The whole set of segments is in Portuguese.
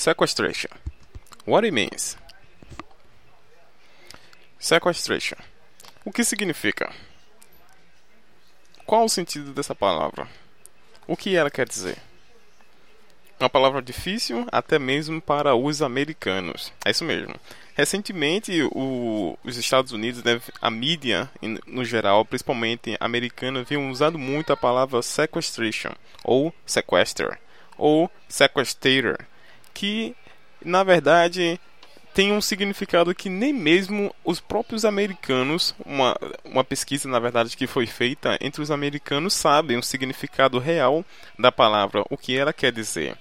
Sequestration. What it means? Sequestration. O que significa? Qual o sentido dessa palavra? O que ela quer dizer? Uma palavra difícil até mesmo para os americanos. É isso mesmo. Recentemente, o, os Estados Unidos, né, a mídia no geral, principalmente americana, vem usando muito a palavra sequestration, ou sequester, ou sequestrator, que na verdade tem um significado que nem mesmo os próprios americanos, uma, uma pesquisa na verdade que foi feita entre os americanos, sabem o significado real da palavra, o que ela quer dizer.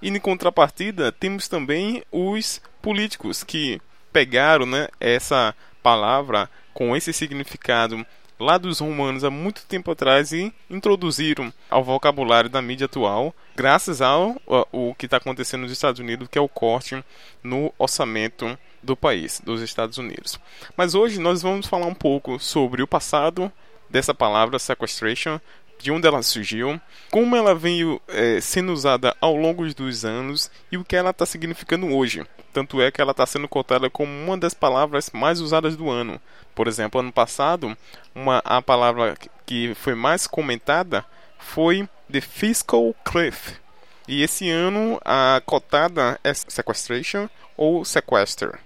E em contrapartida, temos também os políticos que pegaram né, essa palavra com esse significado lá dos romanos há muito tempo atrás e introduziram ao vocabulário da mídia atual, graças ao o que está acontecendo nos Estados Unidos, que é o corte no orçamento do país, dos Estados Unidos. Mas hoje nós vamos falar um pouco sobre o passado dessa palavra sequestration, de onde ela surgiu, como ela veio é, sendo usada ao longo dos anos e o que ela está significando hoje. Tanto é que ela está sendo cotada como uma das palavras mais usadas do ano. Por exemplo, ano passado, uma, a palavra que foi mais comentada foi The Fiscal Cliff. E esse ano a cotada é Sequestration ou Sequester.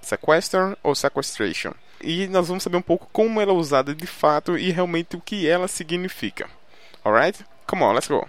Sequester ou Sequestration. E nós vamos saber um pouco como ela é usada de fato e realmente o que ela significa. Alright? Come on, let's go.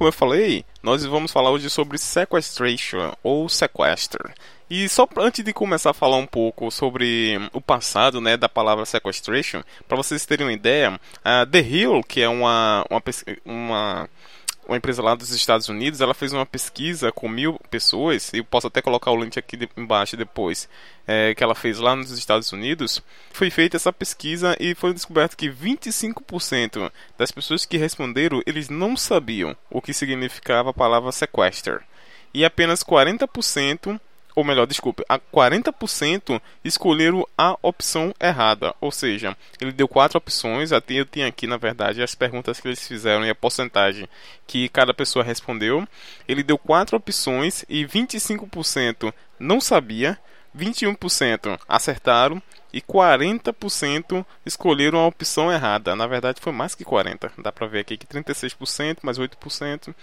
Como eu falei, nós vamos falar hoje sobre sequestration ou sequester. E só antes de começar a falar um pouco sobre o passado né, da palavra sequestration, para vocês terem uma ideia, a The Hill, que é uma, uma, uma uma empresa lá dos Estados Unidos, ela fez uma pesquisa com mil pessoas, e posso até colocar o link aqui de, embaixo depois, é, que ela fez lá nos Estados Unidos. Foi feita essa pesquisa e foi descoberto que 25% das pessoas que responderam, eles não sabiam o que significava a palavra sequester. E apenas 40% ou melhor, desculpe, a 40% escolheram a opção errada. Ou seja, ele deu quatro opções. Eu tenho aqui, na verdade, as perguntas que eles fizeram e a porcentagem que cada pessoa respondeu. Ele deu quatro opções e 25% não sabia, 21% acertaram e 40% escolheram a opção errada. Na verdade, foi mais que 40. Dá para ver aqui que 36% mais 8%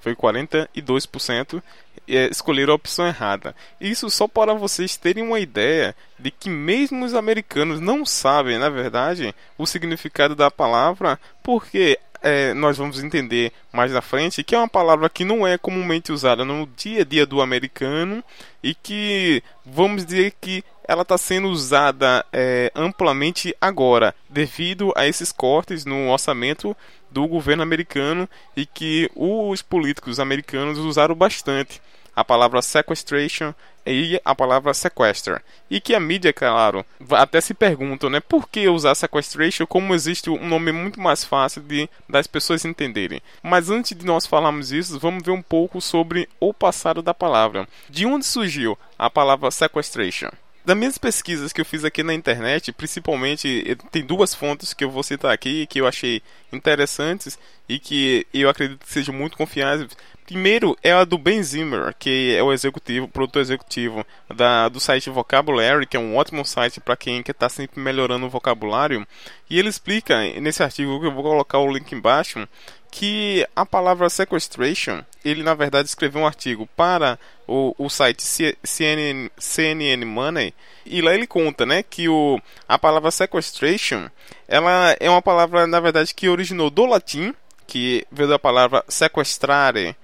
foi 42% é, escolheram a opção errada. Isso só para vocês terem uma ideia de que mesmo os americanos não sabem, na verdade, o significado da palavra, porque é, nós vamos entender mais na frente que é uma palavra que não é comumente usada no dia a dia do americano e que vamos dizer que ela está sendo usada é, amplamente agora devido a esses cortes no orçamento do governo americano e que os políticos americanos usaram bastante. A palavra sequestration e a palavra sequester. E que a mídia, claro, até se perguntam, né, por que usar sequestration como existe um nome muito mais fácil de das pessoas entenderem. Mas antes de nós falarmos isso, vamos ver um pouco sobre o passado da palavra. De onde surgiu a palavra sequestration? Das minhas pesquisas que eu fiz aqui na internet, principalmente, tem duas fontes que eu vou citar aqui que eu achei interessantes e que eu acredito que sejam muito confiáveis. Primeiro é a do Ben Zimmer, que é o executivo, produtor executivo da, do site Vocabulary, que é um ótimo site para quem quer estar tá sempre melhorando o vocabulário. E ele explica nesse artigo que eu vou colocar o link embaixo que a palavra sequestration, ele na verdade escreveu um artigo para o, o site CNN, CNN Money e lá ele conta, né, que o, a palavra sequestration, ela é uma palavra na verdade que originou do latim, que veio da palavra sequestrare,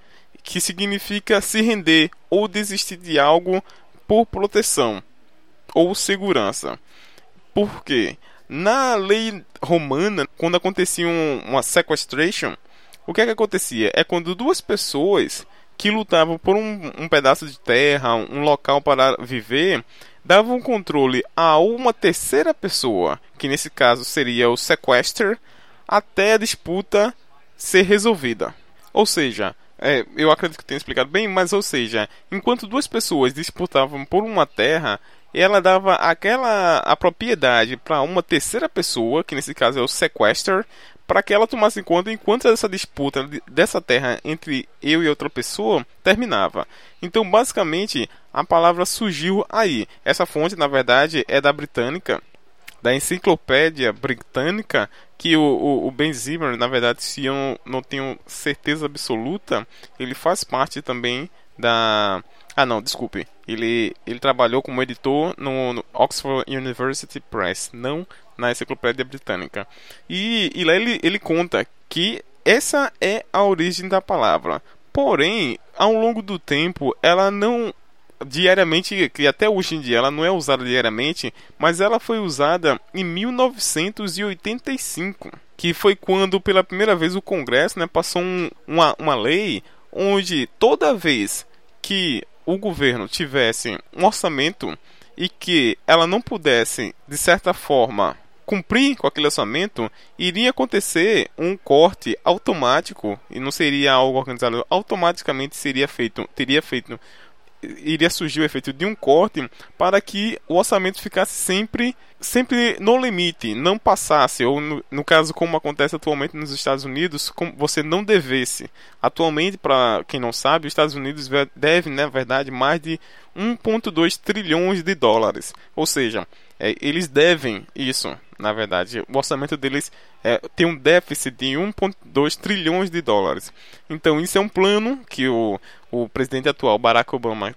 que significa se render ou desistir de algo por proteção ou segurança. Por quê? Na lei romana, quando acontecia um, uma sequestration, o que é que acontecia? É quando duas pessoas que lutavam por um, um pedaço de terra, um local para viver, davam controle a uma terceira pessoa, que nesse caso seria o sequester, até a disputa ser resolvida. Ou seja, é, eu acredito que tenha explicado bem, mas ou seja, enquanto duas pessoas disputavam por uma terra, ela dava aquela a propriedade para uma terceira pessoa, que nesse caso é o sequester, para que ela tomasse conta enquanto essa disputa dessa terra entre eu e outra pessoa terminava. Então, basicamente, a palavra surgiu aí. Essa fonte, na verdade, é da britânica, da enciclopédia britânica, que o, o, o Ben Zimmer, na verdade, se eu não, tenho certeza absoluta, ele faz parte também da. Ah, não, desculpe. Ele, ele trabalhou como editor no, no Oxford University Press, não na Enciclopédia Britânica. E, e lá ele, ele conta que essa é a origem da palavra. Porém, ao longo do tempo, ela não diariamente, que até hoje em dia ela não é usada diariamente, mas ela foi usada em 1985, que foi quando pela primeira vez o Congresso né, passou um, uma, uma lei onde toda vez que o governo tivesse um orçamento e que ela não pudesse, de certa forma, cumprir com aquele orçamento, iria acontecer um corte automático e não seria algo organizado, automaticamente seria feito, teria feito iria surgir o efeito de um corte para que o orçamento ficasse sempre sempre no limite, não passasse, ou no, no caso como acontece atualmente nos Estados Unidos, você não devesse. Atualmente, para quem não sabe, os Estados Unidos devem, na verdade, mais de 1,2 trilhões de dólares. Ou seja, é, eles devem isso, na verdade. O orçamento deles é, tem um déficit de 1,2 trilhões de dólares. Então, isso é um plano que o, o presidente atual, Barack Obama,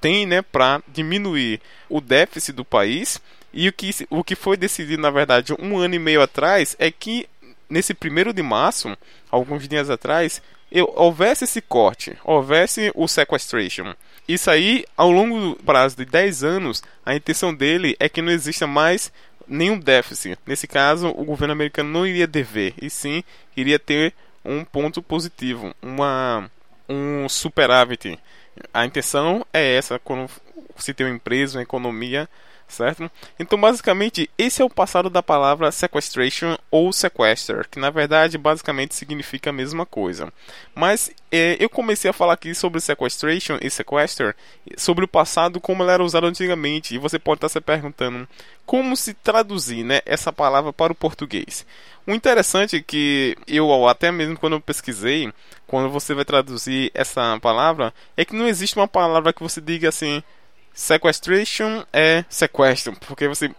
tem né, para diminuir o déficit do país. E o que, o que foi decidido, na verdade, um ano e meio atrás, é que nesse primeiro de março, alguns dias atrás, eu, houvesse esse corte, houvesse o sequestration. Isso aí, ao longo do prazo de 10 anos, a intenção dele é que não exista mais nenhum déficit. Nesse caso, o governo americano não iria dever, e sim iria ter um ponto positivo, uma, um superávit. A intenção é essa quando se tem uma empresa, uma economia certo? Então, basicamente, esse é o passado da palavra sequestration ou sequester, que na verdade basicamente significa a mesma coisa. Mas é, eu comecei a falar aqui sobre sequestration e sequester, sobre o passado, como ela era usada antigamente, e você pode estar se perguntando como se traduzir né, essa palavra para o português. O interessante é que eu, até mesmo quando eu pesquisei, quando você vai traduzir essa palavra, é que não existe uma palavra que você diga assim Sequestration é sequestro, porque você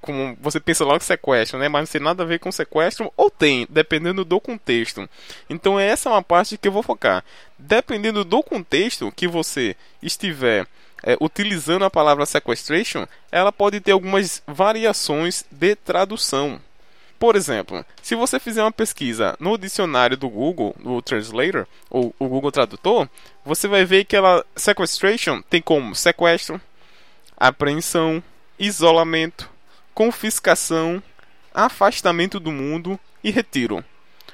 como você pensa logo sequestro, né? Mas não tem nada a ver com sequestro ou tem, dependendo do contexto. Então essa é uma parte que eu vou focar. Dependendo do contexto que você estiver é, utilizando a palavra sequestration, ela pode ter algumas variações de tradução. Por exemplo, se você fizer uma pesquisa no dicionário do Google, no Translator, ou o Google Tradutor, você vai ver que ela sequestration tem como sequestro, apreensão, isolamento, confiscação, afastamento do mundo e retiro.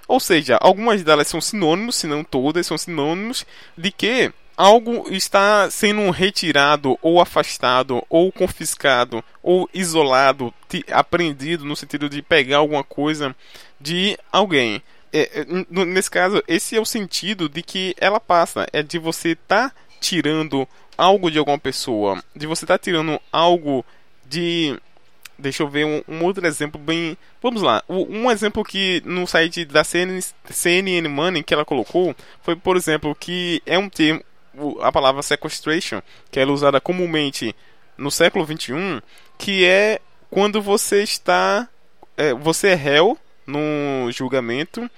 Ou seja, algumas delas são sinônimos, se não todas são sinônimos, de que algo está sendo retirado ou afastado ou confiscado ou isolado, apreendido no sentido de pegar alguma coisa de alguém. É, é nesse caso, esse é o sentido de que ela passa, é de você estar tá tirando algo de alguma pessoa, de você estar tá tirando algo de Deixa eu ver um, um, outro exemplo bem. Vamos lá. Um exemplo que no site da CNN, CNN Money que ela colocou foi, por exemplo, que é um termo, a palavra sequestration, que é usada comumente no século 21, que é quando você está. É, você é réu no julgamento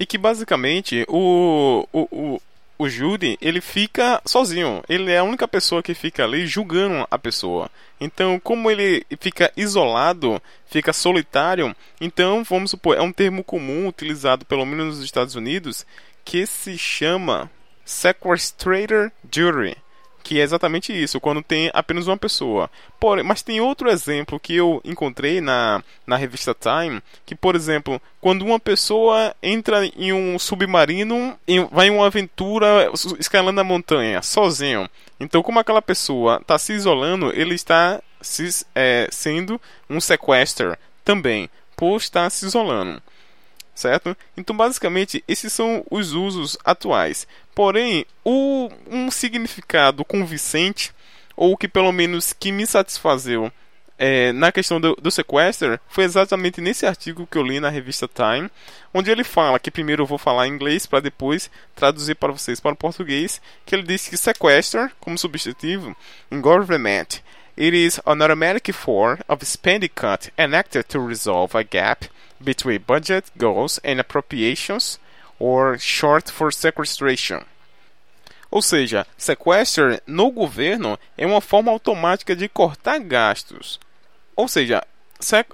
e que basicamente o, o, o Judy, ele fica sozinho. Ele é a única pessoa que fica ali julgando a pessoa. Então, como ele fica isolado, fica solitário, então, vamos supor, é um termo comum utilizado pelo menos nos Estados Unidos que se chama sequestrator jury que é exatamente isso, quando tem apenas uma pessoa. Porém, mas tem outro exemplo que eu encontrei na, na revista Time, que, por exemplo, quando uma pessoa entra em um submarino e vai em uma aventura escalando a montanha, sozinho. Então, como aquela pessoa está se isolando, ele está se, é, sendo um sequester também, por estar se isolando certo? Então, basicamente, esses são os usos atuais. Porém, o, um significado convincente, ou que pelo menos que me satisfazeu é, na questão do, do sequester, foi exatamente nesse artigo que eu li na revista Time, onde ele fala, que primeiro eu vou falar em inglês para depois traduzir para vocês para o português, que ele diz que sequester, como substantivo, em government, it is an automatic form of spending cut enacted to resolve a gap between budget goals and appropriations, or short for sequestration. Ou seja, sequester no governo é uma forma automática de cortar gastos. Ou seja,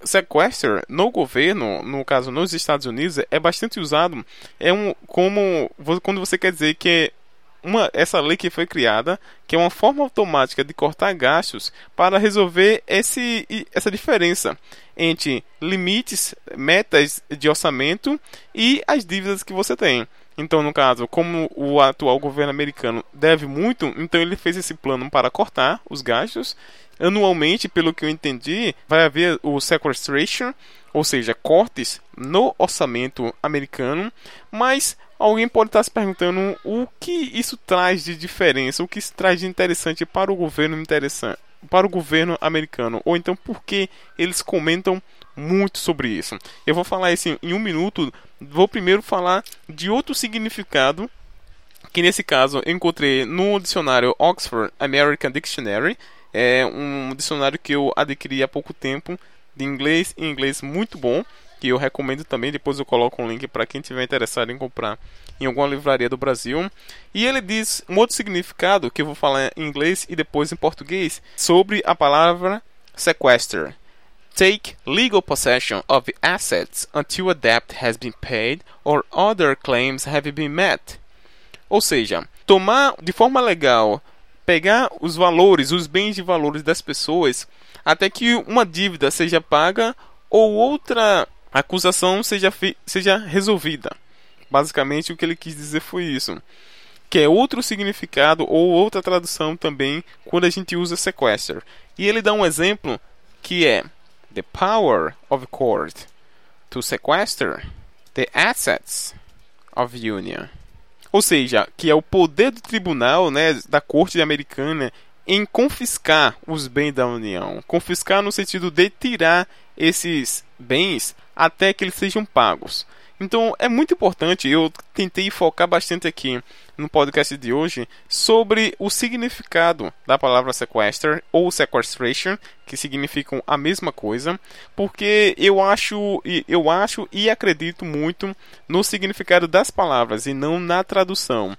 sequester no governo, no caso nos Estados Unidos, é bastante usado. É um como quando você quer dizer que uma, essa lei que foi criada, que é uma forma automática de cortar gastos para resolver esse, essa diferença entre limites, metas de orçamento e as dívidas que você tem. Então, no caso, como o atual governo americano deve muito, então ele fez esse plano para cortar os gastos. Anualmente, pelo que eu entendi, vai haver o sequestration, ou seja, cortes no orçamento americano, mas Alguém pode estar se perguntando o que isso traz de diferença, o que isso traz de interessante para o governo interessante, para o governo americano, ou então por que eles comentam muito sobre isso. Eu vou falar isso em um minuto. Vou primeiro falar de outro significado que nesse caso eu encontrei no dicionário Oxford American Dictionary. É um dicionário que eu adquiri há pouco tempo de inglês e inglês muito bom que eu recomendo também. Depois eu coloco um link para quem tiver interessado em comprar em alguma livraria do Brasil. E ele diz um outro significado que eu vou falar em inglês e depois em português sobre a palavra sequester. Take legal possession of the assets until a debt has been paid or other claims have been met. Ou seja, tomar de forma legal, pegar os valores, os bens de valores das pessoas até que uma dívida seja paga ou outra a acusação seja, seja resolvida. Basicamente, o que ele quis dizer foi isso. Que é outro significado ou outra tradução também quando a gente usa sequester. E ele dá um exemplo que é the power of court to sequester the assets of union. Ou seja, que é o poder do tribunal, né, da corte americana em confiscar os bens da União. Confiscar no sentido de tirar esses bens até que eles sejam pagos. Então é muito importante, eu tentei focar bastante aqui no podcast de hoje sobre o significado da palavra sequester ou sequestration, que significam a mesma coisa, porque eu acho, eu acho e acredito muito no significado das palavras e não na tradução.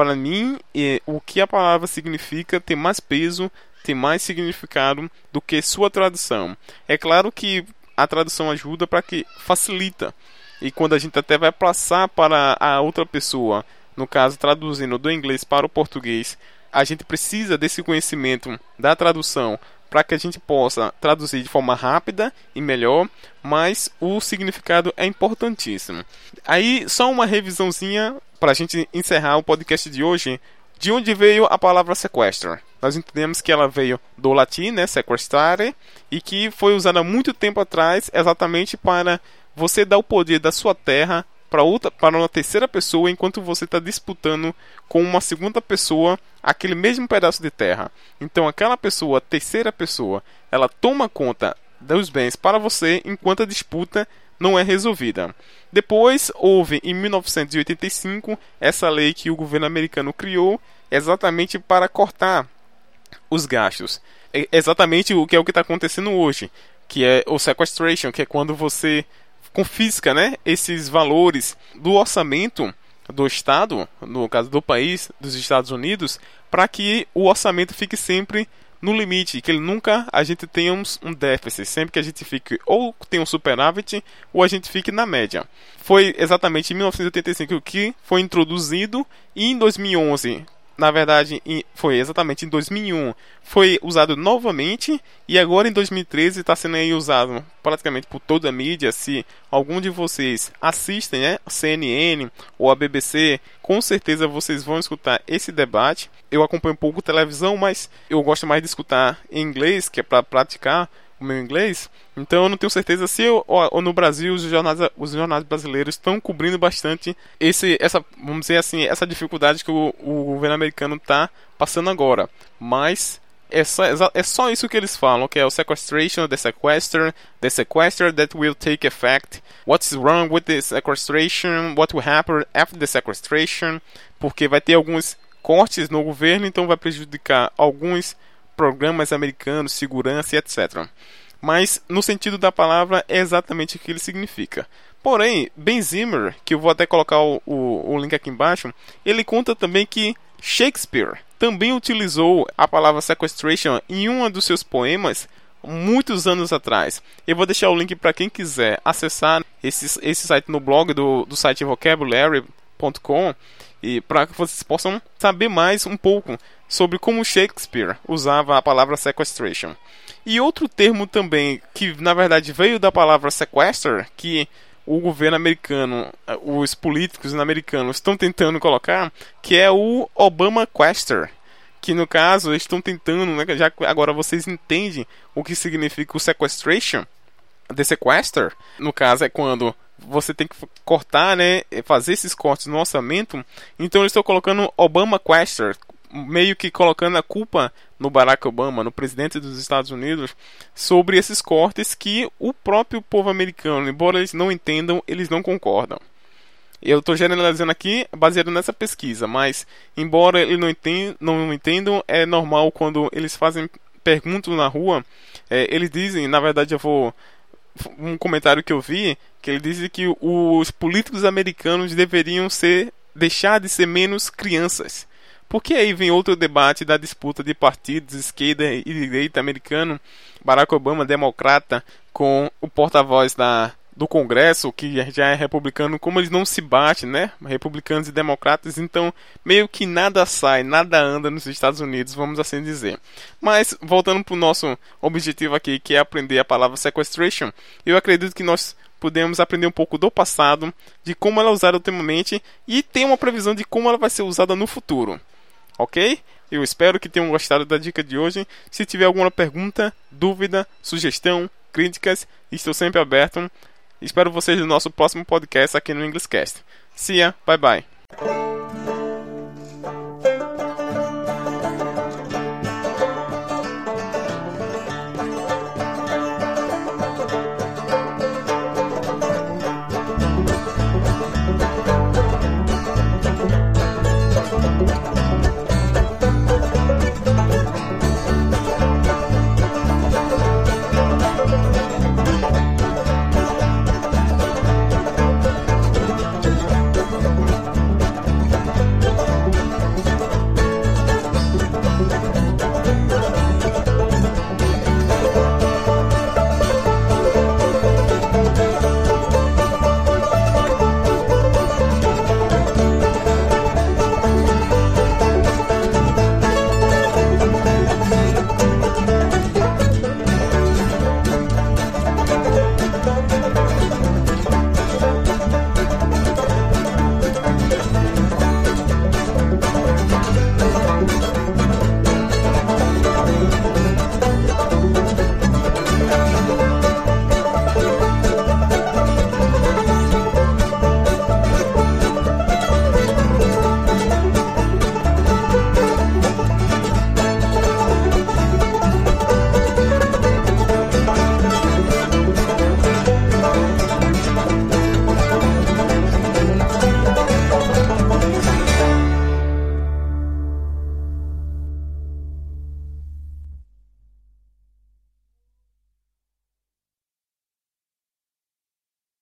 Para mim, o que a palavra significa tem mais peso, tem mais significado do que sua tradução. É claro que a tradução ajuda para que facilita. E quando a gente até vai passar para a outra pessoa, no caso traduzindo do inglês para o português, a gente precisa desse conhecimento da tradução para que a gente possa traduzir de forma rápida e melhor, mas o significado é importantíssimo. Aí, só uma revisãozinha para a gente encerrar o podcast de hoje De onde veio a palavra sequestro? Nós entendemos que ela veio do latim, né, sequestrare, e que foi usada muito tempo atrás exatamente para você dar o poder da sua terra para outra, para uma terceira pessoa, enquanto você está disputando com uma segunda pessoa aquele mesmo pedaço de terra. Então, aquela pessoa, terceira pessoa, ela toma conta dos bens para você enquanto a disputa não é resolvida. Depois houve em 1985 essa lei que o governo americano criou exatamente para cortar os gastos. É exatamente o que é o que está acontecendo hoje, que é o sequestration, que é quando você confisca, né, esses valores do orçamento do estado, no caso do país, dos Estados Unidos, para que o orçamento fique sempre no limite, que ele nunca a gente tenha um, déficit, sempre que a gente fique ou tenha um superávit ou a gente fique na média. Foi exatamente em 1985 que foi introduzido e em 2011 na verdade, foi exatamente em 2001, foi usado novamente e agora em 2013 está sendo usado praticamente por toda a mídia. Se algum de vocês assistem, né, a CNN ou a BBC, com certeza vocês vão escutar esse debate. Eu acompanho um pouco televisão, mas eu gosto mais de escutar em inglês, que é para praticar o meu inglês, então eu não tenho certeza se eu, ou, ou no Brasil os jornais, os jornais brasileiros estão cobrindo bastante esse, essa, vamos dizer assim, essa dificuldade que o, o governo americano está passando agora. Mas é só, é só isso que eles falam, que é o sequestration, the sequester, the sequester that will take effect, what's wrong with the sequestration, what will happen after the sequestration, porque vai ter alguns cortes no governo, então vai prejudicar alguns programas americanos, segurança e etc. Mas, no sentido da palavra, é exatamente o que ele significa. Porém, Ben Zimmer, que eu vou até colocar o, o, o link aqui embaixo, ele conta também que Shakespeare também utilizou a palavra sequestration em um dos seus poemas muitos anos atrás. Eu vou deixar o link para quem quiser acessar esse, esse site no blog do, do site vocabulary.com e para que vocês possam saber mais um pouco sobre como Shakespeare usava a palavra sequestration. E outro termo também que na verdade veio da palavra sequester, que o governo americano, os políticos americanos estão tentando colocar, que é o Obama Quester, que no caso eles estão tentando, né, já agora vocês entendem o que significa o sequestration, the sequester, no caso é quando você tem que cortar, né, fazer esses cortes no orçamento. Então eles estão colocando Obama Quester, meio que colocando a culpa no Barack Obama, no presidente dos Estados Unidos, sobre esses cortes que o próprio povo americano, embora eles não entendam, eles não concordam. Eu estou generalizando aqui baseado nessa pesquisa, mas embora eles não entendam, não entendam, é normal quando eles fazem perguntas na rua, é, eles dizem, na verdade eu vou um comentário que eu vi que ele disse que os políticos americanos deveriam ser deixar de ser menos crianças. Porque aí vem outro debate da disputa de partidos esquerda e direita americano, Barack Obama democrata com o porta-voz da do Congresso, que já é republicano, como eles não se batem, né? Republicanos e democratas, então meio que nada sai, nada anda nos Estados Unidos, vamos assim dizer. Mas voltando para o nosso objetivo aqui, que é aprender a palavra sequestration, eu acredito que nós podemos aprender um pouco do passado, de como ela é usada ultimamente e ter uma previsão de como ela vai ser usada no futuro. Ok? Eu espero que tenham gostado da dica de hoje. Se tiver alguma pergunta, dúvida, sugestão, críticas, estou sempre aberto. Espero vocês no nosso próximo podcast aqui no Englishcast. See ya, bye bye.